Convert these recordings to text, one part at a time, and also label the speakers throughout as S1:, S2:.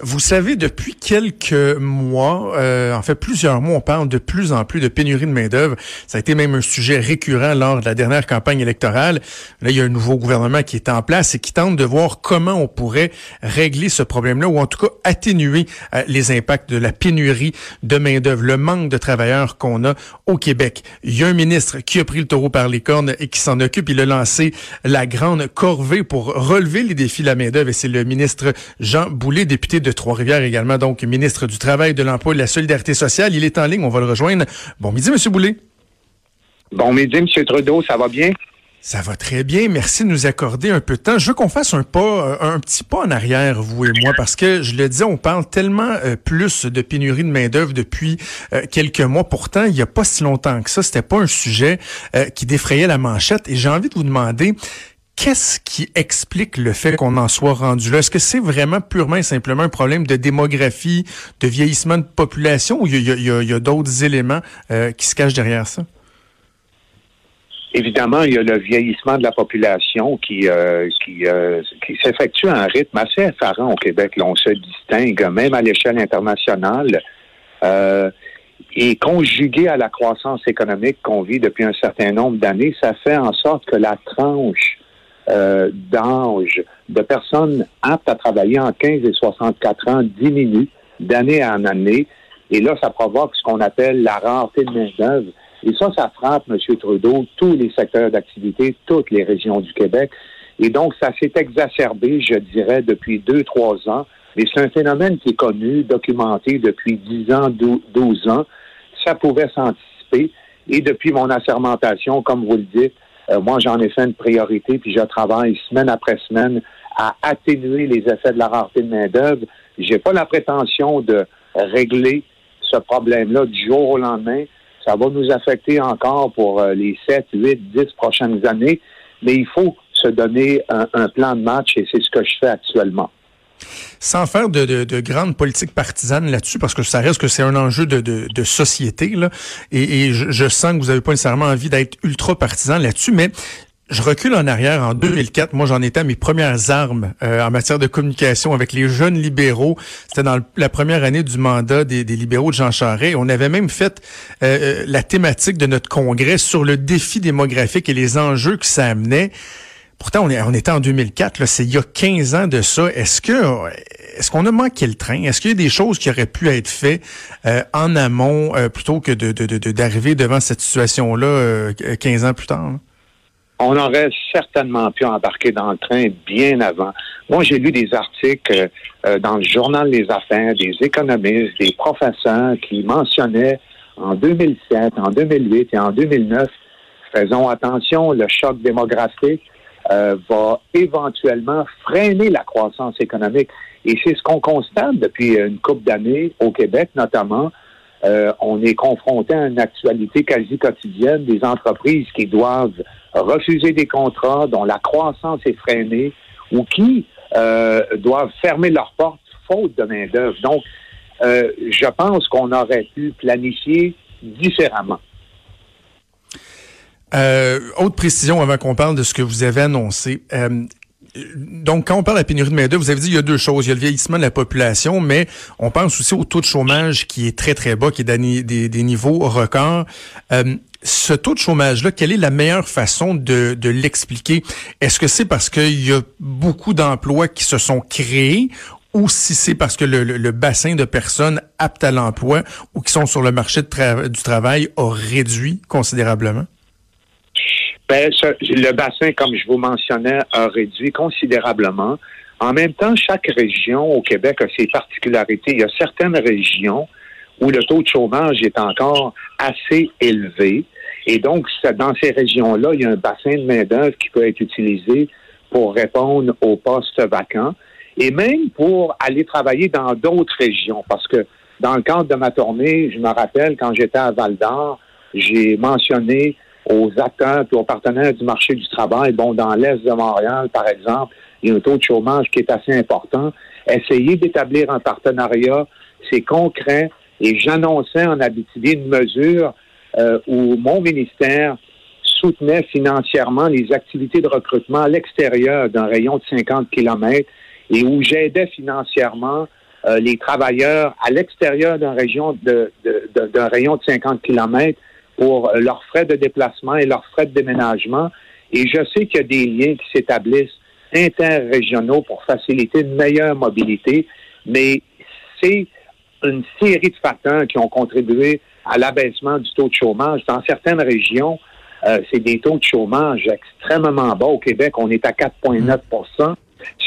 S1: Vous savez, depuis quelques mois, euh, en fait plusieurs mois, on parle de plus en plus de pénurie de main-d'œuvre. Ça a été même un sujet récurrent lors de la dernière campagne électorale. Là, il y a un nouveau gouvernement qui est en place et qui tente de voir comment on pourrait régler ce problème-là ou en tout cas atténuer euh, les impacts de la pénurie de main-d'œuvre, le manque de travailleurs qu'on a au Québec. Il y a un ministre qui a pris le taureau par les cornes et qui s'en occupe. Il a lancé la grande corvée pour relever les défis de la main-d'œuvre et c'est le ministre Jean Boulet, député de Trois-Rivières également, donc ministre du Travail, de l'Emploi et de la Solidarité sociale. Il est en ligne, on va le rejoindre. Bon midi, Monsieur Boulet.
S2: Bon midi, M. Trudeau, ça va bien?
S1: Ça va très bien. Merci de nous accorder un peu de temps. Je veux qu'on fasse un pas, euh, un petit pas en arrière, vous et moi, parce que je le dis, on parle tellement euh, plus de pénurie de main d'œuvre depuis euh, quelques mois. Pourtant, il n'y a pas si longtemps que ça, c'était pas un sujet qui défrayait la manchette. Et j'ai envie de vous demander, Qu'est-ce qui explique le fait qu'on en soit rendu là? Est-ce que c'est vraiment purement et simplement un problème de démographie, de vieillissement de population ou il y a, d'autres éléments euh, qui se cachent derrière ça?
S2: Évidemment, il y a le vieillissement de la population qui euh, euh, qui s'effectue à un rythme assez effarant au Québec. Là, on se distingue même à l'échelle internationale. et conjugué à la croissance économique qu'on vit depuis un certain nombre d'années, ça fait en sorte que la tranche euh, d'âge de personnes aptes à travailler en 15 et 64 ans diminue d'année en année. Et là, ça provoque ce qu'on appelle la rareté de main-d'œuvre. Et ça, ça frappe, M. Trudeau, tous les secteurs d'activité, toutes les régions du Québec. Et donc, ça s'est exacerbé, je dirais, depuis deux, trois ans. Mais c'est un phénomène qui est connu, documenté depuis 10 ans, 12 ans. Ça pouvait s'anticiper. Et depuis mon assermentation, comme vous le dites, euh, moi, j'en ai fait une priorité, puis je travaille semaine après semaine à atténuer les effets de la rareté de main-d'œuvre. J'ai pas la prétention de régler ce problème-là du jour au lendemain. Ça va nous affecter encore pour euh, les 7, 8, 10 prochaines années, mais il faut se donner un plan de match et c'est ce que je fais actuellement.
S1: Sans faire de, de, de grandes politiques partisanes là-dessus, parce que ça reste que c'est un enjeu de, de, société, là, et, je, sens que vous n'avez pas nécessairement envie d'être ultra partisan là-dessus, mais je recule en arrière. En 2004, moi, j'en étais à mes premières armes euh, en matière de communication avec les jeunes libéraux. C'était dans la première année du mandat des, libéraux de Jean Charest. On avait même fait euh, euh, la thématique de notre congrès sur le défi démographique et les enjeux que ça amenait. Pourtant, on, est, on était en 2004, c'est il y a 15 ans de ça. Est-ce que est-ce qu'on a manqué le train? Est-ce qu'il y a des choses qui auraient pu être faites euh, en amont euh, plutôt que d'arriver de, devant cette situation-là 15 euh, ans plus tard?
S2: On aurait certainement pu embarquer dans le train bien avant. Moi, j'ai lu des articles dans le journal Les Affaires, des économistes, des professeurs qui mentionnaient en 2007, en 2008 et en 2009, faisons attention, le choc démographique euh, va éventuellement freiner la croissance économique. Et c'est ce qu'on constate depuis une couple d'années au Québec, notamment. Euh, on est confronté à une actualité quasi quotidienne des entreprises qui doivent refuser des contrats dont la croissance est freinée ou qui euh, doivent fermer leurs portes faute de main-d'œuvre. Donc, je pense qu'on aurait pu planifier différemment.
S1: Euh, autre précision avant qu'on parle de ce que vous avez annoncé. Euh, donc, quand on parle de la pénurie de main-d'œuvre, vous avez dit il y a deux choses. Il y a le vieillissement de la population, mais on pense aussi au taux de chômage qui est très, très bas, qui est des, niveaux records. Euh, ce taux de chômage-là, quelle est la meilleure façon de, de l'expliquer? Est-ce que c'est parce qu'il y a beaucoup d'emplois qui se sont créés ou si c'est parce que le, le, bassin de personnes aptes à l'emploi ou qui sont sur le marché du travail a réduit considérablement?
S2: Ben, le bassin, comme je vous mentionnais, a réduit considérablement. En même temps, chaque région au Québec a ses particularités. Il y a certaines régions où le taux de chômage est encore assez élevé. Et donc, dans ces régions-là, il y a un bassin de main-d'œuvre qui peut être utilisé pour répondre aux postes vacants et même pour aller travailler dans d'autres régions. Parce que dans le cadre de ma tournée, je me rappelle quand j'étais à Val d'Or, j'ai mentionné aux acteurs et aux partenaires du marché du travail. Bon, dans l'Est de Montréal, par exemple, il y a un taux de chômage qui est assez important. Essayer d'établir un partenariat, c'est concret. Et j'annonçais en Abitibi une mesure euh, où mon ministère soutenait financièrement les activités de recrutement à l'extérieur d'un rayon de 50 kilomètres et où j'aidais financièrement euh, les travailleurs à l'extérieur d'un rayon de 50 km pour leurs frais de déplacement et leurs frais de déménagement. Et je sais qu'il y a des liens qui s'établissent interrégionaux pour faciliter une meilleure mobilité, mais c'est une série de facteurs qui ont contribué à l'abaissement du taux de chômage. Dans certaines régions, euh, c'est des taux de chômage extrêmement bas. Au Québec, on est à 4,9%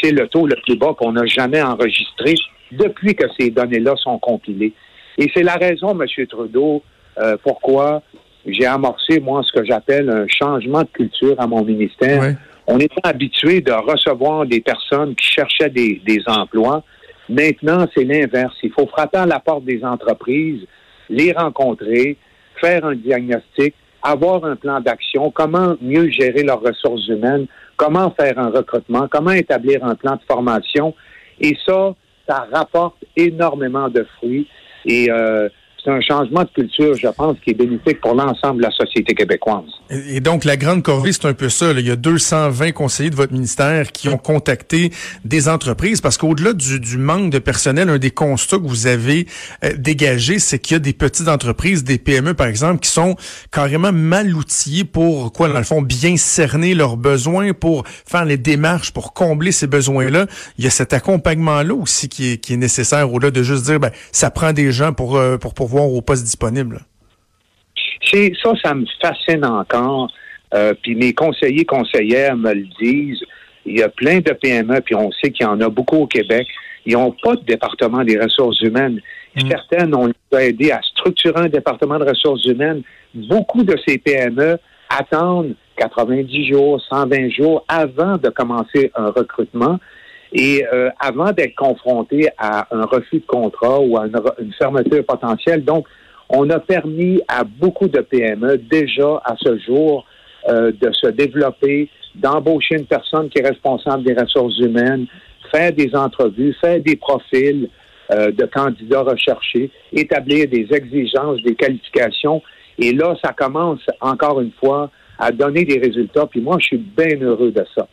S2: C'est le taux le plus bas qu'on n'a jamais enregistré depuis que ces données-là sont compilées. Et c'est la raison, M. Trudeau, euh, pourquoi j'ai amorcé, moi, ce que j'appelle un changement de culture à mon ministère. On était habitué de recevoir des personnes qui cherchaient des, des emplois. Maintenant, c'est l'inverse. Il faut frapper à la porte des entreprises, les rencontrer, faire un diagnostic, avoir un plan d'action, comment mieux gérer leurs ressources humaines, comment faire un recrutement, comment établir un plan de formation. Et ça, ça rapporte énormément de fruits. Et euh, c'est un changement de culture, je pense, qui est bénéfique pour l'ensemble de la société québécoise.
S1: Et donc, la grande corvée, c'est un peu ça. Il y a 220 conseillers de votre ministère qui ont contacté des entreprises parce qu'au-delà du, manque de personnel, un des constats que vous avez euh, dégagé, c'est qu'il y a des petites entreprises, des PME, par exemple, qui sont carrément mal outillées pour, quoi, dans le fond, bien cerner leurs besoins, pour faire les démarches, pour combler ces besoins-là. Il y a cet accompagnement-là aussi qui est, qui est nécessaire, au-delà de juste dire, ben, ça prend des gens pour, euh, pour, pour voir au poste disponible?
S2: ça, ça me fascine encore. Euh, puis mes conseillers, conseillères me le disent. Il y a plein de PME, puis on sait qu'il y en a beaucoup au Québec. Ils n'ont pas de département des ressources humaines. Mm. Certaines, ont aidé à structurer un département de ressources humaines. Beaucoup de ces PME attendent 90 jours, 120 jours avant de commencer un recrutement. Et euh, avant d'être confronté à un refus de contrat ou à une, fermeture potentielle, donc on a permis à beaucoup de PME déjà à ce jour euh, de se développer, d'embaucher une personne qui est responsable des ressources humaines, faire des entrevues, faire des profils euh, de candidats recherchés, établir des exigences, des qualifications. Et là, ça commence encore une fois à donner des résultats. Puis moi, je suis bien heureux de ça.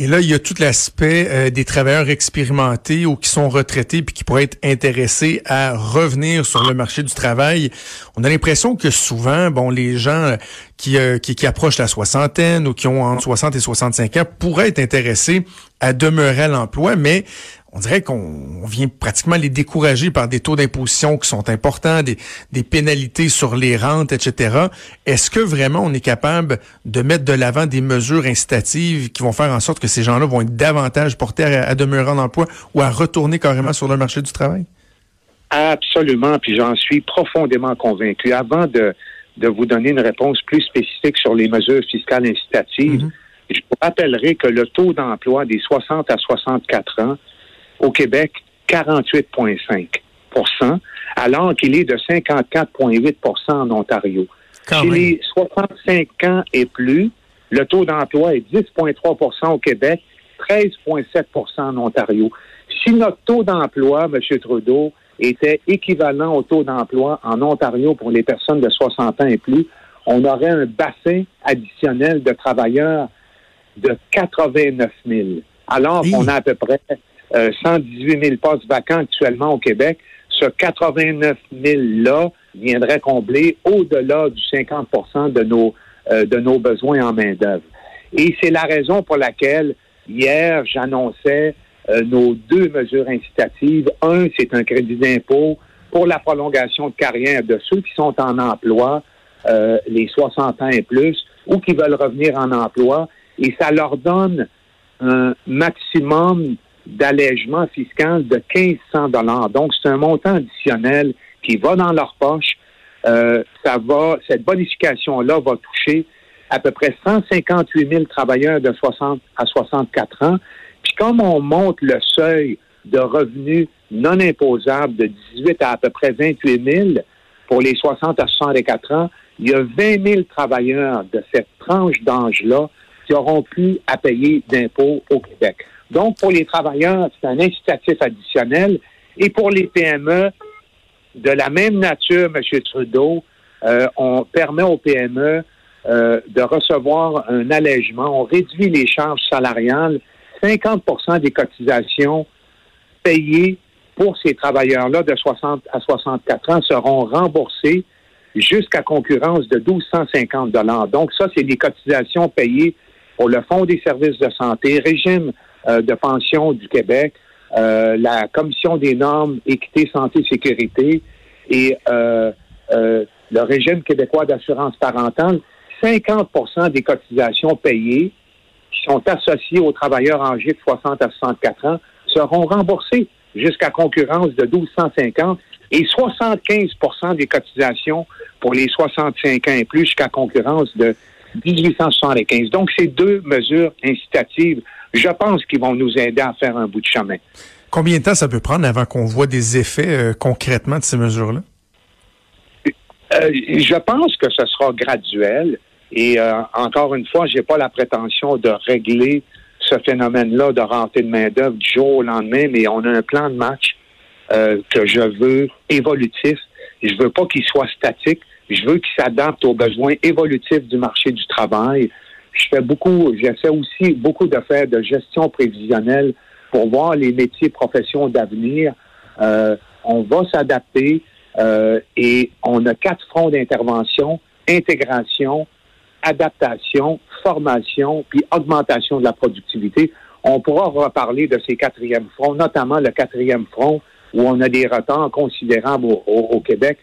S1: Et là, il y a tout l'aspect euh, des travailleurs expérimentés ou qui sont retraités puis qui pourraient être intéressés à revenir sur le marché du travail. On a l'impression que souvent, bon, les gens euh, qui, euh, qui, qui, approchent la soixantaine ou qui ont entre 60 et 65 ans pourraient être intéressés à demeurer à l'emploi, mais on dirait qu'on vient pratiquement les décourager par des taux d'imposition qui sont importants, des, des, pénalités sur les rentes, etc. Est-ce que vraiment on est capable de mettre de l'avant des mesures incitatives qui vont faire en sorte que ces gens-là vont être davantage portés à, demeurer en emploi ou à retourner carrément sur le marché du travail?
S2: Absolument, puis j'en suis profondément convaincu. Avant de, de vous donner une réponse plus spécifique sur les mesures fiscales incitatives, mm-hmm. je vous rappellerai que le taux d'emploi des 60 à 64 ans au Québec, 48,5% alors qu'il est de 54,8% en Ontario. Chez les 65 ans et plus, le taux d'emploi est 10,3% au Québec, 13,7% en Ontario. Si notre taux d'emploi, M. Trudeau, était équivalent au taux d'emploi en Ontario pour les personnes de 60 ans et plus, on aurait un bassin additionnel de travailleurs de 89 000. Alors qu'on a à peu près 118 euh, 000 postes vacants actuellement au Québec. Ce 89 000-là viendrait combler au-delà du 50 de nos, euh, de nos besoins en main-d'œuvre. Et c'est la raison pour laquelle hier, j'annonçais euh, nos deux mesures incitatives. Un, c'est un crédit d'impôt pour la prolongation de carrière de ceux qui sont en emploi, les 60 ans et plus, ou qui veulent revenir en emploi. Et ça leur donne un maximum d'allègement fiscal de 1500 dollars. Donc, c'est un montant additionnel qui va dans leur poche. Euh, ça va, cette bonification-là va toucher à peu près 158 000 travailleurs de 60 à 64 ans. Puis comme on monte le seuil de revenus non imposables de 18 à à peu près 28 000 pour les 60 à 64 ans, il y a 20 000 travailleurs de cette tranche d'âge-là qui auront plus à payer d'impôts au Québec. Donc, pour les travailleurs, c'est un incitatif additionnel. Et pour les PME, de la même nature, M. Trudeau, euh, on permet aux PME euh, de recevoir un allègement. On réduit les charges salariales. 50% des cotisations payées pour ces travailleurs-là de 60 à 64 ans seront remboursées jusqu'à concurrence de 1250 dollars. Donc ça, c'est des cotisations payées pour le Fonds des services de santé, régime de pension du Québec, euh, la Commission des normes équité, santé, sécurité et euh, le régime québécois d'assurance parentale. 50% des cotisations payées qui sont associées aux travailleurs âgés de 60 à 64 ans seront remboursées jusqu'à concurrence de 1250 et 75% des cotisations pour les 65 ans et plus jusqu'à concurrence de 1875. Donc, ces deux mesures incitatives, je pense qu'ils vont nous aider à faire un bout de chemin.
S1: Combien de temps ça peut prendre avant qu'on voit des effets euh, concrètement de ces mesures-là?
S2: Euh, je pense que ce sera graduel. Et euh, encore une fois, j'ai pas la prétention de régler ce phénomène-là de rentrée de main-d'œuvre du jour au lendemain, mais on a un plan de match que je veux évolutif. Je veux pas qu'il soit statique. Je veux qu'il s'adapte aux besoins évolutifs du marché du travail. Je fais beaucoup, j'essaie aussi beaucoup de faire de gestion prévisionnelle pour voir les métiers, professions d'avenir. Euh, on va s'adapter euh, et on a quatre fronts d'intervention intégration, adaptation, formation, puis augmentation de la productivité. On pourra reparler de ces quatrièmes fronts, notamment le quatrième front où on a des retards considérables au Québec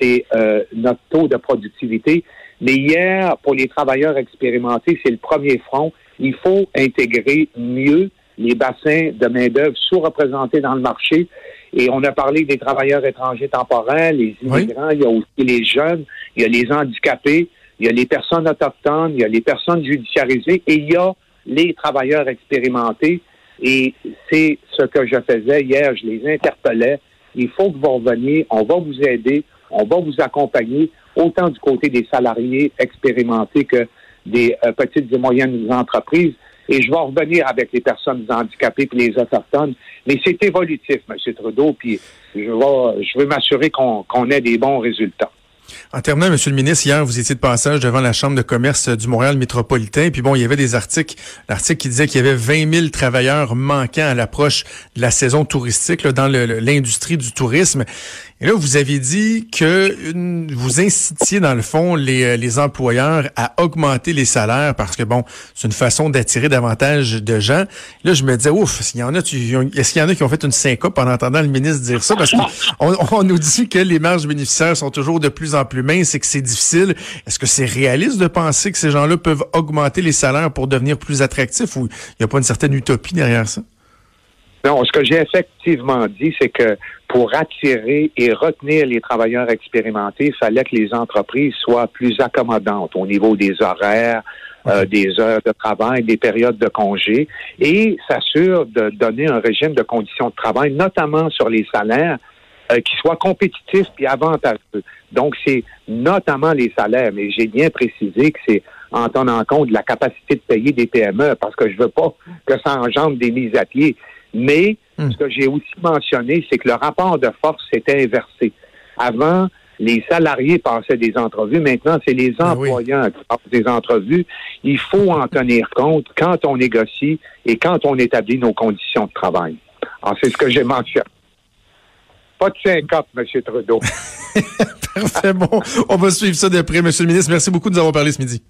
S2: c'est euh, notre taux de productivité. Mais hier, pour les travailleurs expérimentés, c'est le premier front. Il faut intégrer mieux les bassins de main-d'œuvre sous-représentés dans le marché. Et on a parlé des travailleurs étrangers temporaires, les immigrants, il y a aussi les jeunes, il y a les handicapés, il y a les personnes autochtones, il y a les personnes judiciarisées et il y a les travailleurs expérimentés. Et c'est ce que je faisais hier, je les interpellais. Il faut que vous reveniez, on va vous aider, on va vous accompagner autant du côté des salariés expérimentés que des euh, petites et moyennes entreprises. Et je vais revenir avec les personnes handicapées et les autochtones. Mais c'est évolutif, M. Trudeau, puis je, vais, je veux m'assurer qu'on ait des bons résultats.
S1: En terminant, Monsieur le ministre, hier, vous étiez de passage devant la Chambre de commerce du Montréal métropolitain. Puis bon, il y avait des articles, l'article qui disait qu'il y avait 20 000 travailleurs manquants à l'approche de la saison touristique dans l'industrie du tourisme. Et là, vous avez dit que vous incitiez, dans le fond, les, euh, les employeurs à augmenter les salaires parce que, bon, c'est une façon d'attirer davantage de gens. Là, je me disais, ouf, est-ce y en a, est-ce qu'il y en a qui ont fait une syncope en entendant le ministre dire ça? Parce qu'on on nous dit que les marges bénéficiaires sont toujours de plus en plus minces et que c'est difficile. Est-ce que c'est réaliste de penser que ces gens-là peuvent augmenter les salaires pour devenir plus attractifs ou il n'y a pas une certaine utopie derrière ça?
S2: Non, ce que j'ai effectivement dit, c'est que pour attirer et retenir les travailleurs expérimentés, il fallait que les entreprises soient plus accommodantes au niveau des horaires, euh, des heures de travail, des périodes de congé, et s'assure de donner un régime de conditions de travail, notamment sur les salaires, qui soit compétitif et avantageux. Donc, c'est notamment les salaires, mais j'ai bien précisé que c'est en tenant compte de la capacité de payer des PME, parce que je veux pas que ça engendre des mises à pied. Mais hmm. ce que j'ai aussi mentionné, c'est que le rapport de force s'était inversé. Avant, les salariés passaient des entrevues. Maintenant, c'est les ben employeurs qui passent des entrevues. Il faut en tenir compte quand on négocie et quand on établit nos conditions de travail. Alors, c'est ce que j'ai mentionné. Pas de 50, M. Trudeau.
S1: Parfait. Bon, on va suivre ça de près, M. le ministre. Merci beaucoup de nous avoir parlé ce midi.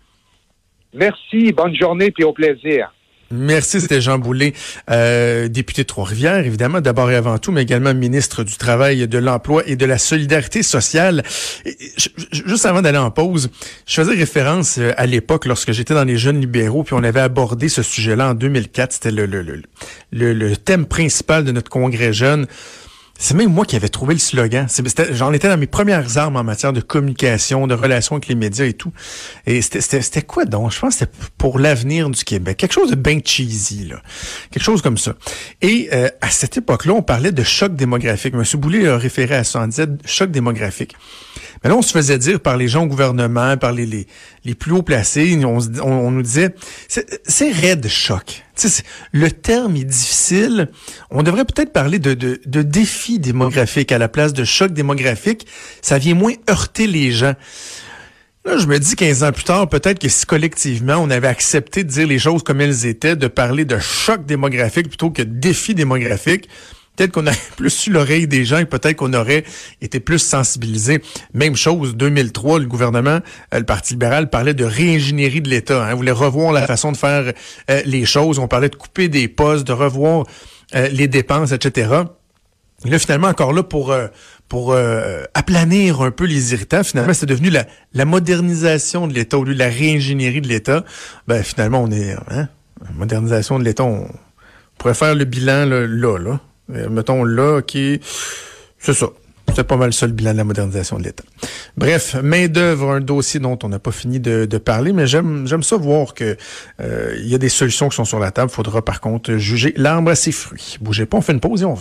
S2: Merci. Bonne journée puis au plaisir.
S1: Merci, c'était Jean Boulet, euh, député de Trois-Rivières, évidemment, d'abord et avant tout, mais également ministre du Travail, de l'Emploi et de la Solidarité sociale. juste avant d'aller en pause, je faisais référence euh, à l'époque, lorsque j'étais dans les jeunes libéraux, puis on avait abordé ce sujet-là en 2004. C'était le, le, le, le, thème principal de notre congrès jeune. C'est même moi qui avais trouvé le slogan. J'en étais dans mes premières armes en matière de communication, de relations avec les médias et tout. Et c'était quoi donc? Je pense que c'était pour l'avenir du Québec. Quelque chose de bien cheesy, là. Quelque chose comme ça. Et euh, à cette époque-là, on parlait de choc démographique. Monsieur Boulay a référé à ça en disant choc démographique. Mais là, on se faisait dire par les gens au gouvernement, par les, les, les plus hauts placés, on, on, nous disait, c'est raide choc. le terme est difficile. On devrait peut-être parler de, de, de défi démographique à la place de choc démographique. Ça vient moins heurter les gens. Là, je me dis 15 ans plus tard, peut-être que si collectivement on avait accepté de dire les choses comme elles étaient, de parler de choc démographique plutôt que de défi démographique, peut-être qu'on aurait plus eu l'oreille des gens et peut-être qu'on aurait été plus sensibilisé. Même chose, 2003, le gouvernement, euh, le Parti libéral parlait de réingénierie de l'État. Hein, voulait revoir la façon de faire euh, les choses. On parlait de couper des postes, de revoir euh, les dépenses, etc. Et là, finalement, encore là, pour, pour euh, aplanir un peu les irritants. Finalement, c'est devenu la, la, modernisation de l'État au lieu de la réingénierie de l'État. Ben, finalement, on est... Hein, modernisation de l'État, on, pourrait faire le bilan là, là. là. Euh, mettons là, qui... C'est ça. C'est pas mal ça le bilan de la modernisation de l'État. Bref, main d'œuvre, un dossier dont on n'a pas fini de, de parler, mais j'aime j'aime ça voir que euh, il y a des solutions qui sont sur la table. Faudra par contre juger l'arbre à ses fruits. Bougez pas, on fait une pause et on vient.